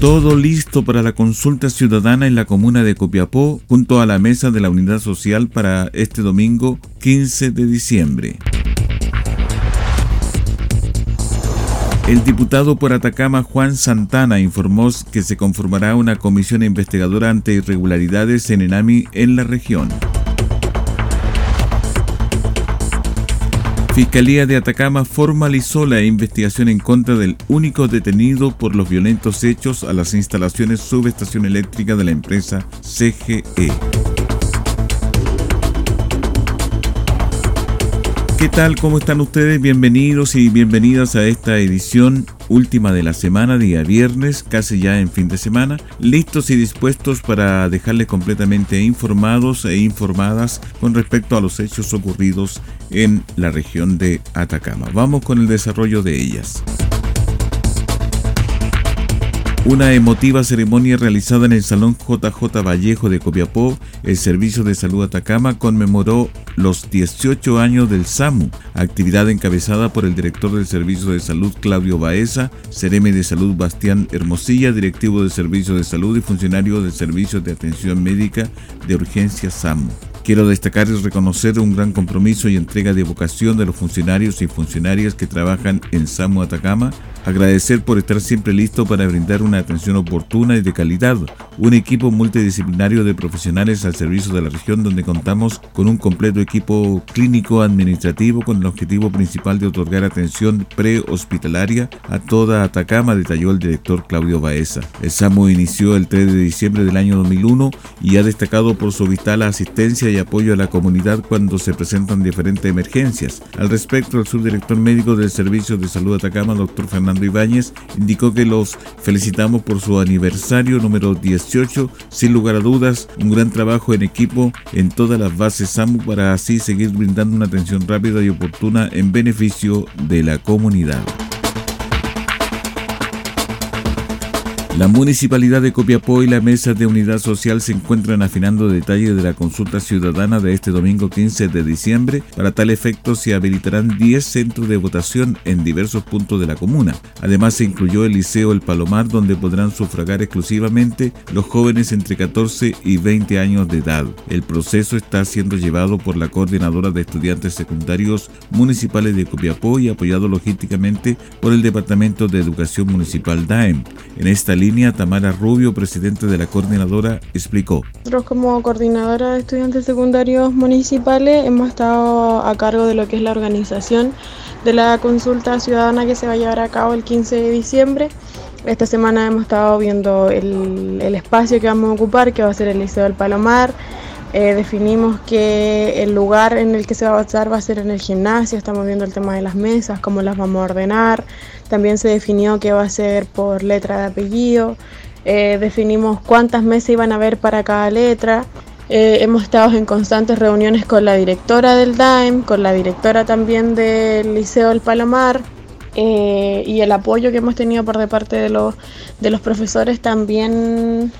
Todo listo para la consulta ciudadana en la comuna de Copiapó junto a la mesa de la Unidad Social para este domingo 15 de diciembre. El diputado por Atacama Juan Santana informó que se conformará una comisión investigadora ante irregularidades en Enami en la región. Fiscalía de Atacama formalizó la investigación en contra del único detenido por los violentos hechos a las instalaciones subestación eléctrica de la empresa CGE. ¿Qué tal? ¿Cómo están ustedes? Bienvenidos y bienvenidas a esta edición última de la semana, día viernes, casi ya en fin de semana, listos y dispuestos para dejarles completamente informados e informadas con respecto a los hechos ocurridos en la región de Atacama. Vamos con el desarrollo de ellas. Una emotiva ceremonia realizada en el Salón JJ Vallejo de Copiapó, el Servicio de Salud Atacama conmemoró los 18 años del SAMU, actividad encabezada por el director del Servicio de Salud Claudio Baeza, Cereme de Salud Bastián Hermosilla, directivo del Servicio de Salud y funcionario del Servicio de Atención Médica de Urgencia SAMU. Quiero destacar y reconocer un gran compromiso y entrega de vocación de los funcionarios y funcionarias que trabajan en SAMU Atacama Agradecer por estar siempre listo para brindar una atención oportuna y de calidad. Un equipo multidisciplinario de profesionales al servicio de la región donde contamos con un completo equipo clínico administrativo con el objetivo principal de otorgar atención prehospitalaria a toda Atacama, detalló el director Claudio Baeza. El SAMU inició el 3 de diciembre del año 2001 y ha destacado por su vital asistencia y apoyo a la comunidad cuando se presentan diferentes emergencias. Al respecto, el subdirector médico del Servicio de Salud Atacama, doctor Fernando Ibáñez indicó que los felicitamos por su aniversario número 18. Sin lugar a dudas, un gran trabajo en equipo en todas las bases SAMU para así seguir brindando una atención rápida y oportuna en beneficio de la comunidad. La Municipalidad de Copiapó y la Mesa de Unidad Social se encuentran afinando detalles de la consulta ciudadana de este domingo 15 de diciembre. Para tal efecto se habilitarán 10 centros de votación en diversos puntos de la comuna. Además se incluyó el Liceo El Palomar donde podrán sufragar exclusivamente los jóvenes entre 14 y 20 años de edad. El proceso está siendo llevado por la Coordinadora de Estudiantes Secundarios Municipales de Copiapó y apoyado logísticamente por el Departamento de Educación Municipal DAEM. En esta línea, Tamara Rubio, presidente de la coordinadora, explicó. Nosotros como coordinadora de estudiantes secundarios municipales hemos estado a cargo de lo que es la organización de la consulta ciudadana que se va a llevar a cabo el 15 de diciembre. Esta semana hemos estado viendo el, espacio que vamos a ocupar, que va a ser el Liceo del Palomar. Eh, definimos que el lugar en el que se va a avanzar va a ser en el gimnasio, estamos viendo el tema de las mesas, cómo las vamos a ordenar, también se definió que va a ser por letra de apellido. Eh, definimos cuántas mesas iban a haber para cada letra. Eh, hemos estado en constantes reuniones con la directora del DAEM, con la directora también del Liceo del Palomar, eh, y el apoyo que hemos tenido por de parte de los, de los profesores también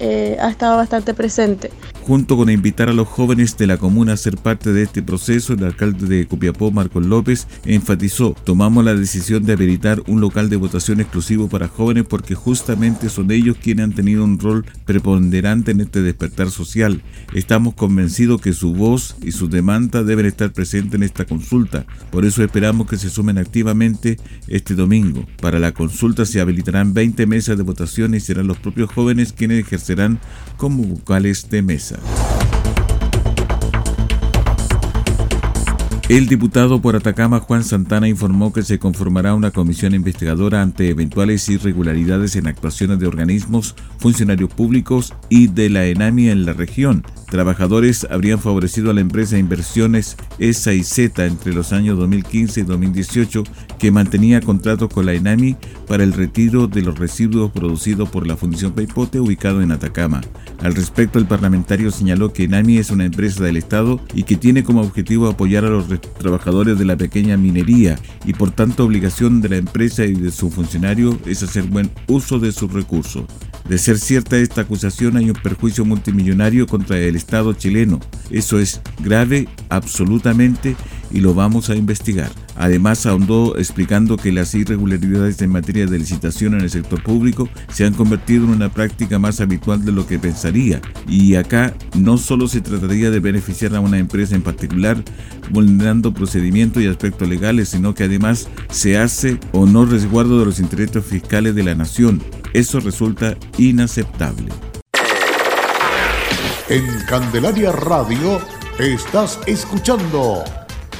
ha estado bastante presente. Junto con invitar a los jóvenes de la comuna a ser parte de este proceso, el alcalde de Copiapó, Marcos López, enfatizó, tomamos la decisión de habilitar un local de votación exclusivo para jóvenes porque justamente son ellos quienes han tenido un rol preponderante en este despertar social. Estamos convencidos que su voz y su demanda deben estar presentes en esta consulta. Por eso esperamos que se sumen activamente este domingo. Para la consulta se habilitarán 20 mesas de votación y serán los propios jóvenes quienes ejercerán como vocales de mesa. Увидимся. El diputado por Atacama Juan Santana informó que se conformará una comisión investigadora ante eventuales irregularidades en actuaciones de organismos, funcionarios públicos y de la ENAMI en la región. Trabajadores habrían favorecido a la empresa Inversiones ESA y Z entre los años 2015 y 2018 que mantenía contratos con la ENAMI para el retiro de los residuos producidos por la Fundación Paipote ubicado en Atacama. Al respecto, el parlamentario señaló que ENAMI es una empresa del Estado y que tiene como objetivo apoyar a los trabajadores de la pequeña minería y por tanto obligación de la empresa y de su funcionario es hacer buen uso de sus recursos. De ser cierta esta acusación hay un perjuicio multimillonario contra el Estado chileno. Eso es grave absolutamente y lo vamos a investigar. Además, ahondó explicando que las irregularidades en materia de licitación en el sector público se han convertido en una práctica más habitual de lo que pensaría. Y acá no solo se trataría de beneficiar a una empresa en particular, vulnerando procedimientos y aspectos legales, sino que además se hace o no resguardo de los intereses fiscales de la nación. Eso resulta inaceptable. En Candelaria Radio estás escuchando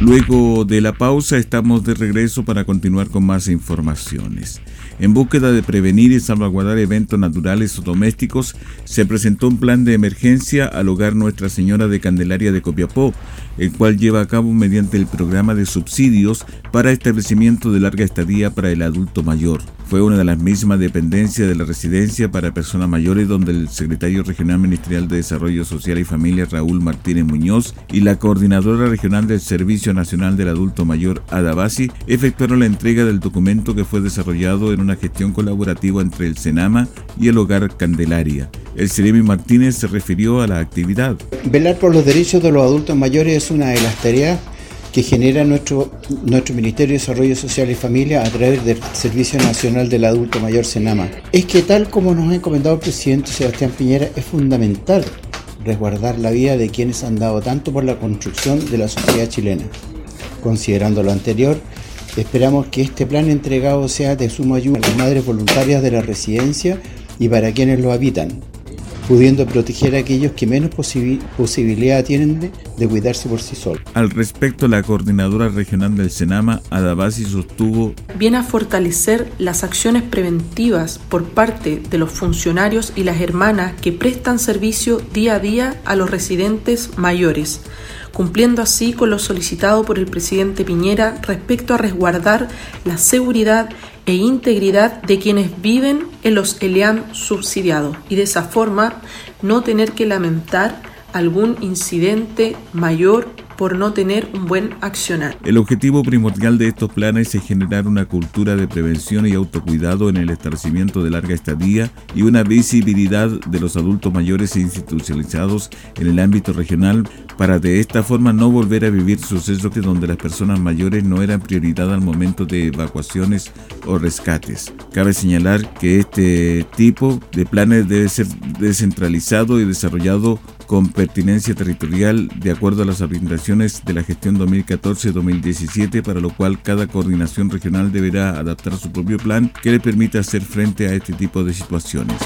Luego de la pausa estamos de regreso para continuar con más informaciones. En búsqueda de prevenir y salvaguardar eventos naturales o domésticos, se presentó un plan de emergencia al hogar Nuestra Señora de Candelaria de Copiapó, el cual lleva a cabo mediante el programa de subsidios para establecimiento de larga estadía para el adulto mayor. Fue una de las mismas dependencias de la residencia para personas mayores donde el secretario regional ministerial de Desarrollo Social y Familia Raúl Martínez Muñoz y la coordinadora regional del Servicio Nacional del Adulto Mayor Adabasi efectuaron la entrega del documento que fue desarrollado en una gestión colaborativa entre el Senama y el Hogar Candelaria. El Seremi Martínez se refirió a la actividad. Velar por los derechos de los adultos mayores es una de las tareas que genera nuestro, nuestro Ministerio de Desarrollo Social y Familia a través del Servicio Nacional del Adulto Mayor Senama. Es que tal como nos ha encomendado el presidente Sebastián Piñera, es fundamental resguardar la vida de quienes han dado tanto por la construcción de la sociedad chilena. Considerando lo anterior, esperamos que este plan entregado sea de suma ayuda a las madres voluntarias de la residencia y para quienes lo habitan, pudiendo proteger a aquellos que menos posibilidad tienen de, de, cuidarse por sí solos. Al respecto, la coordinadora regional del Senama, Adabasi, sostuvo viene a fortalecer las acciones preventivas por parte de los funcionarios y las hermanas que prestan servicio día a día a los residentes mayores cumpliendo así con lo solicitado por el presidente Piñera respecto a resguardar la seguridad e integridad de quienes viven en los ELEAM subsidiados y de esa forma no tener que lamentar algún incidente mayor por no tener un buen accionar. El objetivo primordial de estos planes es generar una cultura de prevención y autocuidado en el establecimiento de larga estadía y una visibilidad de los adultos mayores e institucionalizados en el ámbito regional para de esta forma no volver a vivir sucesos que donde las personas mayores no eran prioridad al momento de evacuaciones o rescates. Cabe señalar que este tipo de planes debe ser descentralizado y desarrollado con pertinencia territorial de acuerdo a las orientaciones de la gestión 2014-2017, para lo cual cada coordinación regional deberá adaptar su propio plan que le permita hacer frente a este tipo de situaciones.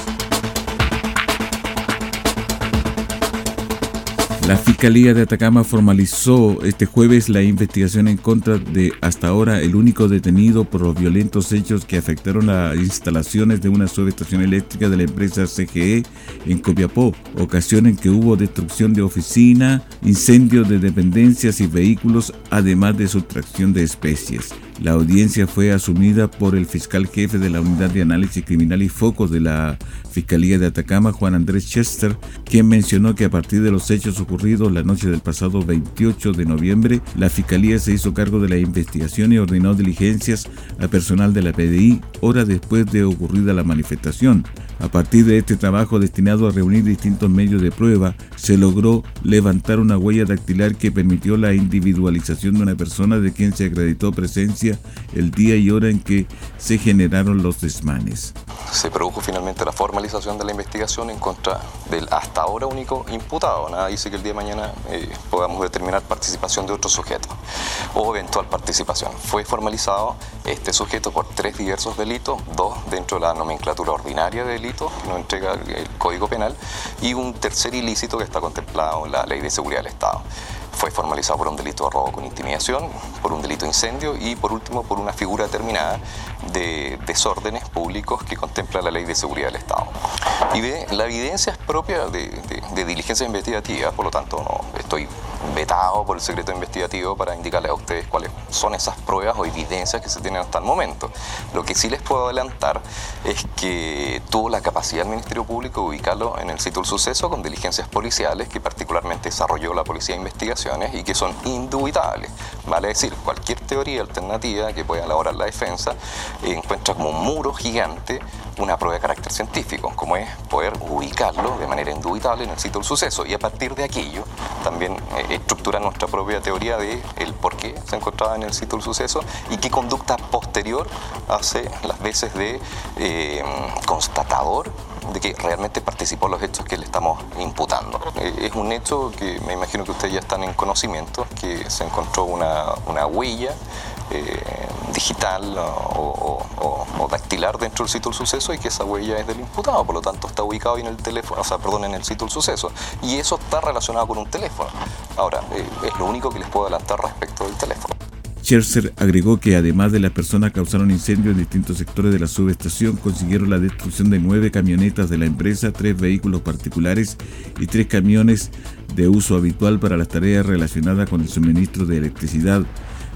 La Fiscalía de Atacama formalizó este jueves la investigación en contra de hasta ahora el único detenido por los violentos hechos que afectaron las instalaciones de una subestación eléctrica de la empresa CGE en Copiapó, ocasión en que hubo destrucción de oficina, incendio de dependencias y vehículos, además de sustracción de especies. La audiencia fue asumida por el fiscal jefe de la Unidad de Análisis Criminal y Focos de la Fiscalía de Atacama, Juan Andrés Chester, quien mencionó que a partir de los hechos ocurridos la noche del pasado 28 de noviembre, la Fiscalía se hizo cargo de la investigación y ordenó diligencias a personal de la PDI horas después de ocurrida la manifestación. A partir de este trabajo destinado a reunir distintos medios de prueba, se logró levantar una huella dactilar que permitió la individualización de una persona de quien se acreditó presencia el día y hora en que se generaron los desmanes. Se produjo finalmente la formalización de la investigación en contra del hasta ahora único imputado. Nada dice que el día de mañana eh, podamos determinar participación de otro sujeto o eventual participación. Fue formalizado este sujeto por tres diversos delitos, dos dentro de la nomenclatura ordinaria de delito que nos entrega el Código Penal y un tercer ilícito que está contemplado en la Ley de Seguridad del Estado. Fue formalizado por un delito de robo con intimidación, por un delito de incendio y por último por una figura determinada de desórdenes públicos que contempla la Ley de Seguridad del Estado. Y ve, la evidencia es propia de, de diligencia investigativa, por lo tanto no estoy vetado por el secreto investigativo para indicarles a ustedes cuáles son esas pruebas o evidencias que se tienen hasta el momento. Lo que sí les puedo adelantar es que tuvo la capacidad el Ministerio Público de ubicarlo en el sitio del suceso con diligencias policiales que particularmente desarrolló la Policía de Investigaciones y que son indubitables. Vale decir, cualquier teoría alternativa que pueda elaborar la defensa encuentra como un muro gigante una prueba de carácter científico, como es poder ubicarlo de manera indubitable en el sitio del suceso y a partir de aquello también eh, estructurar nuestra propia teoría de el por qué se encontraba en el sitio del suceso y qué conducta posterior hace las veces de eh, constatador de que realmente participó en los hechos que le estamos imputando. Eh, es un hecho que me imagino que ustedes ya están en conocimiento, que se encontró una, una huella eh, digital o, dactilar dentro del sitio del suceso y que esa huella es del imputado, por lo tanto está ubicado en el teléfono, o sea, perdón, en el sitio del suceso. Y eso está relacionado con un teléfono. Ahora, eh, es lo único que les puedo adelantar respecto del teléfono. Scherzer agregó que además de las personas causaron incendios en distintos sectores de la subestación, consiguieron la destrucción de nueve camionetas de la empresa, tres vehículos particulares y tres camiones de uso habitual para las tareas relacionadas con el suministro de electricidad.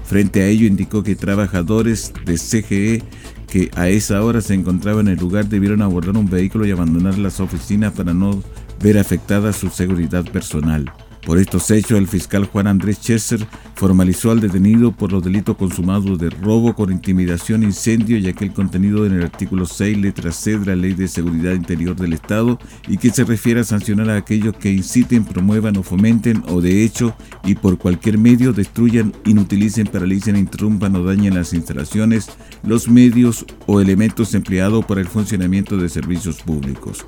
Frente a ello indicó que trabajadores de CGE que a esa hora se encontraban en el lugar debieron abordar un vehículo y abandonar las oficinas para no ver afectada su seguridad personal. Por estos hechos, el fiscal Juan Andrés Chesser formalizó al detenido por los delitos consumados de robo con intimidación, incendio y aquel contenido en el artículo 6, letra C de la Ley de Seguridad Interior del Estado y que se refiere a sancionar a aquellos que inciten, promuevan o fomenten o de hecho y por cualquier medio destruyan, inutilicen, paralicen, interrumpan o dañen las instalaciones, los medios o elementos empleados para el funcionamiento de servicios públicos.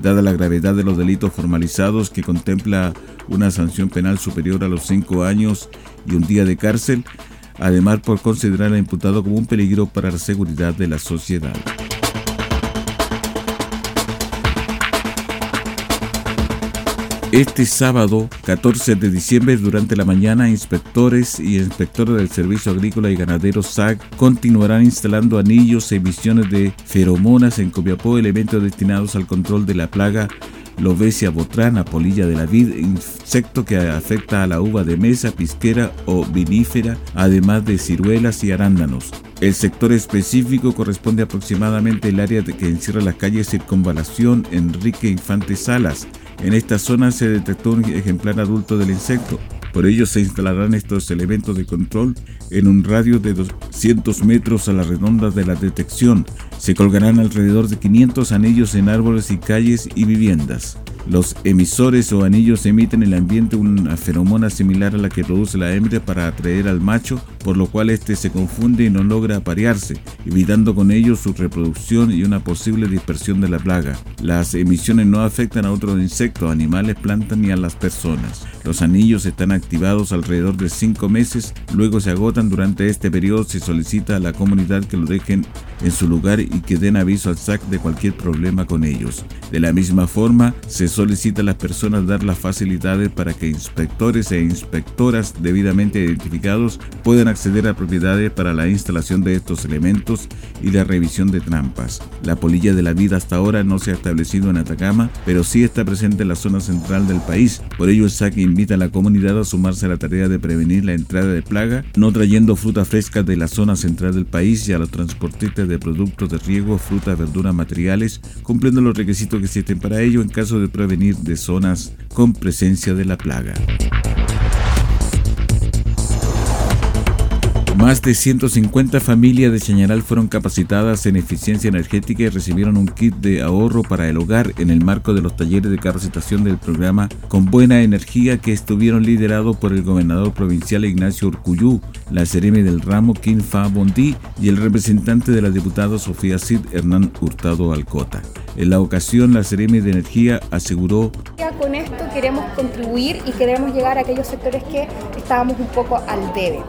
Dada la gravedad de los delitos formalizados que contempla una sanción penal superior a los cinco años y un día de cárcel, además por considerar al imputado como un peligro para la seguridad de la sociedad. Este sábado, 14 de diciembre, durante la mañana, inspectores y inspectores del Servicio Agrícola y Ganadero SAC continuarán instalando anillos e emisiones de feromonas en Copiapó, elementos destinados al control de la plaga Lobesia botrana, polilla de la vid, insecto que afecta a la uva de mesa, pisquera o vinífera, además de ciruelas y arándanos. El sector específico corresponde aproximadamente al área que encierra las calles Circunvalación, Enrique Infante Salas, en esta zona se detectó un ejemplar adulto del insecto. Por ello se instalarán estos elementos de control en un radio de 200 metros a la redonda de la detección. Se colgarán alrededor de 500 anillos en árboles y calles y viviendas. Los emisores o anillos emiten en el ambiente una feromona similar a la que produce la hembra para atraer al macho, por lo cual éste se confunde y no logra aparearse, evitando con ello su reproducción y una posible dispersión de la plaga. Las emisiones no afectan a otros insectos, animales, plantas ni a las personas. Los anillos están activados alrededor de 5 meses, luego se agotan. Durante este periodo se solicita a la comunidad que lo dejen en su lugar y que den aviso al SAC de cualquier problema con ellos. De la misma forma, se solicita a las personas dar las facilidades para que inspectores e inspectoras debidamente identificados puedan acceder a propiedades para la instalación de estos elementos y la revisión de trampas. La polilla de la vida hasta ahora no se ha establecido en Atacama, pero sí está presente en la zona central del país. Por ello el SAC invita a la comunidad a sumarse a la tarea de prevenir la entrada de plaga, no trayendo fruta fresca de la zona central del país y a los transportistas de productos de riego, fruta, verduras, materiales, cumpliendo los requisitos que existen para ello en caso de prevenir de zonas con presencia de la plaga. Más de 150 familias de Chañaral fueron capacitadas en eficiencia energética y recibieron un kit de ahorro para el hogar en el marco de los talleres de capacitación del programa Con Buena Energía que estuvieron liderados por el gobernador provincial Ignacio Urcuyú, la seremi del ramo Kim Fa Bondi y el representante de la diputada Sofía Cid Hernán Hurtado Alcota. En la ocasión, la seremi de Energía aseguró con esto queremos contribuir y queremos llegar a aquellos sectores que estábamos un poco al debe.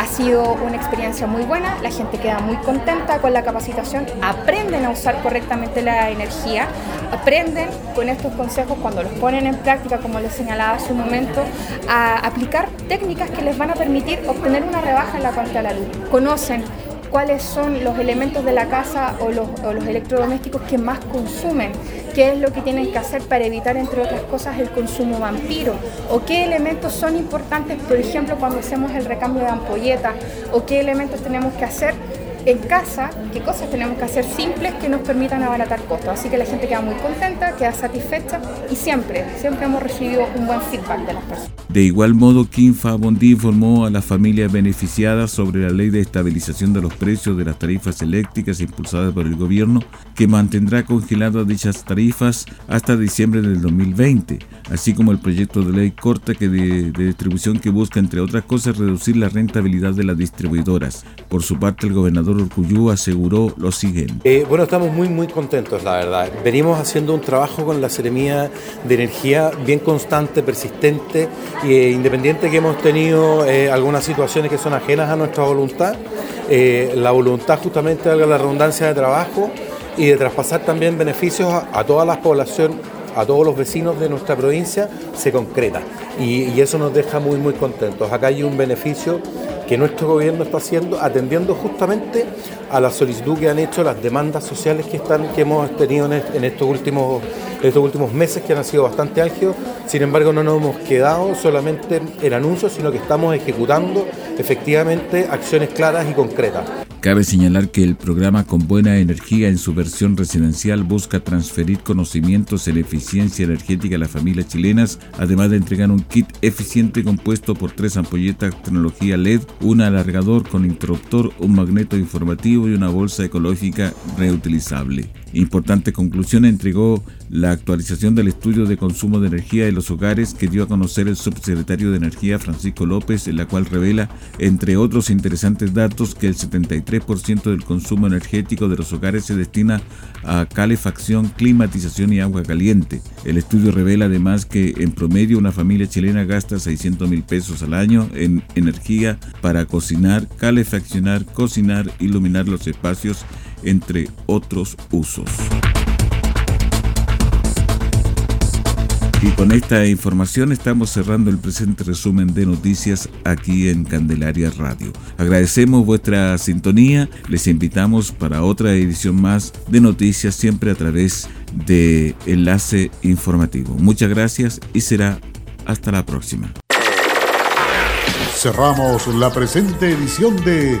Ha sido una experiencia muy buena, la gente queda muy contenta con la capacitación, aprenden a usar correctamente la energía, aprenden con estos consejos cuando los ponen en práctica, como les señalaba hace un momento, a aplicar técnicas que les van a permitir obtener una rebaja en la cuenta de la luz. Conocen cuáles son los elementos de la casa o los, electrodomésticos que más consumen, qué es lo que tienen que hacer para evitar, entre otras cosas, el consumo vampiro, o qué elementos son importantes, por ejemplo, cuando hacemos el recambio de ampolletas, o qué elementos tenemos que hacer en casa, qué cosas tenemos que hacer simples que nos permitan abaratar costos. Así que la gente queda muy contenta, queda satisfecha y siempre, siempre hemos recibido un buen feedback de las personas. De igual modo, Kim Bondi informó a las familias beneficiadas sobre la ley de estabilización de los precios de las tarifas eléctricas impulsada por el gobierno, que mantendrá congeladas dichas tarifas hasta diciembre del 2020, así como el proyecto de ley corta que de, de distribución que busca, entre otras cosas, reducir la rentabilidad de las distribuidoras. Por su parte, el gobernador Urcuyú aseguró lo siguiente. Eh, bueno, estamos muy, muy contentos, la verdad. Venimos haciendo un trabajo con la Seremía de Energía bien constante, persistente e independiente que hemos tenido eh, algunas situaciones que son ajenas a nuestra voluntad. la voluntad justamente valga la redundancia de trabajo y de traspasar también beneficios a, toda la población a todos los vecinos de nuestra provincia se concreta y, eso nos deja muy muy contentos. Acá hay un beneficio que nuestro gobierno está haciendo, atendiendo justamente a la solicitud que han hecho las demandas sociales que, están, que hemos tenido en, estos, últimos, estos últimos meses, que han sido bastante álgidos. Sin embargo, no nos hemos quedado solamente en anuncios, sino que estamos ejecutando efectivamente acciones claras y concretas. Cabe señalar que el programa Con Buena Energía en su versión residencial busca transferir conocimientos en eficiencia energética a las familias chilenas, además de entregar un kit eficiente compuesto por tres ampolletas tecnología LED, un alargador con interruptor, un magneto informativo y una bolsa ecológica reutilizable. Importante conclusión entregó la actualización del estudio de consumo de energía de los hogares que dio a conocer el subsecretario de Energía Francisco López, en la cual revela, entre otros interesantes datos, que el 73% del consumo energético de los hogares se destina a calefacción, climatización y agua caliente. El estudio revela además que en promedio una familia chilena gasta 600 mil pesos al año en energía para cocinar, calefaccionar, cocinar, iluminar los espacios entre otros usos. Y con esta información estamos cerrando el presente resumen de noticias aquí en Candelaria Radio. Agradecemos vuestra sintonía, les invitamos para otra edición más de noticias siempre a través de Enlace Informativo. Muchas gracias y será hasta la próxima. Cerramos la presente edición de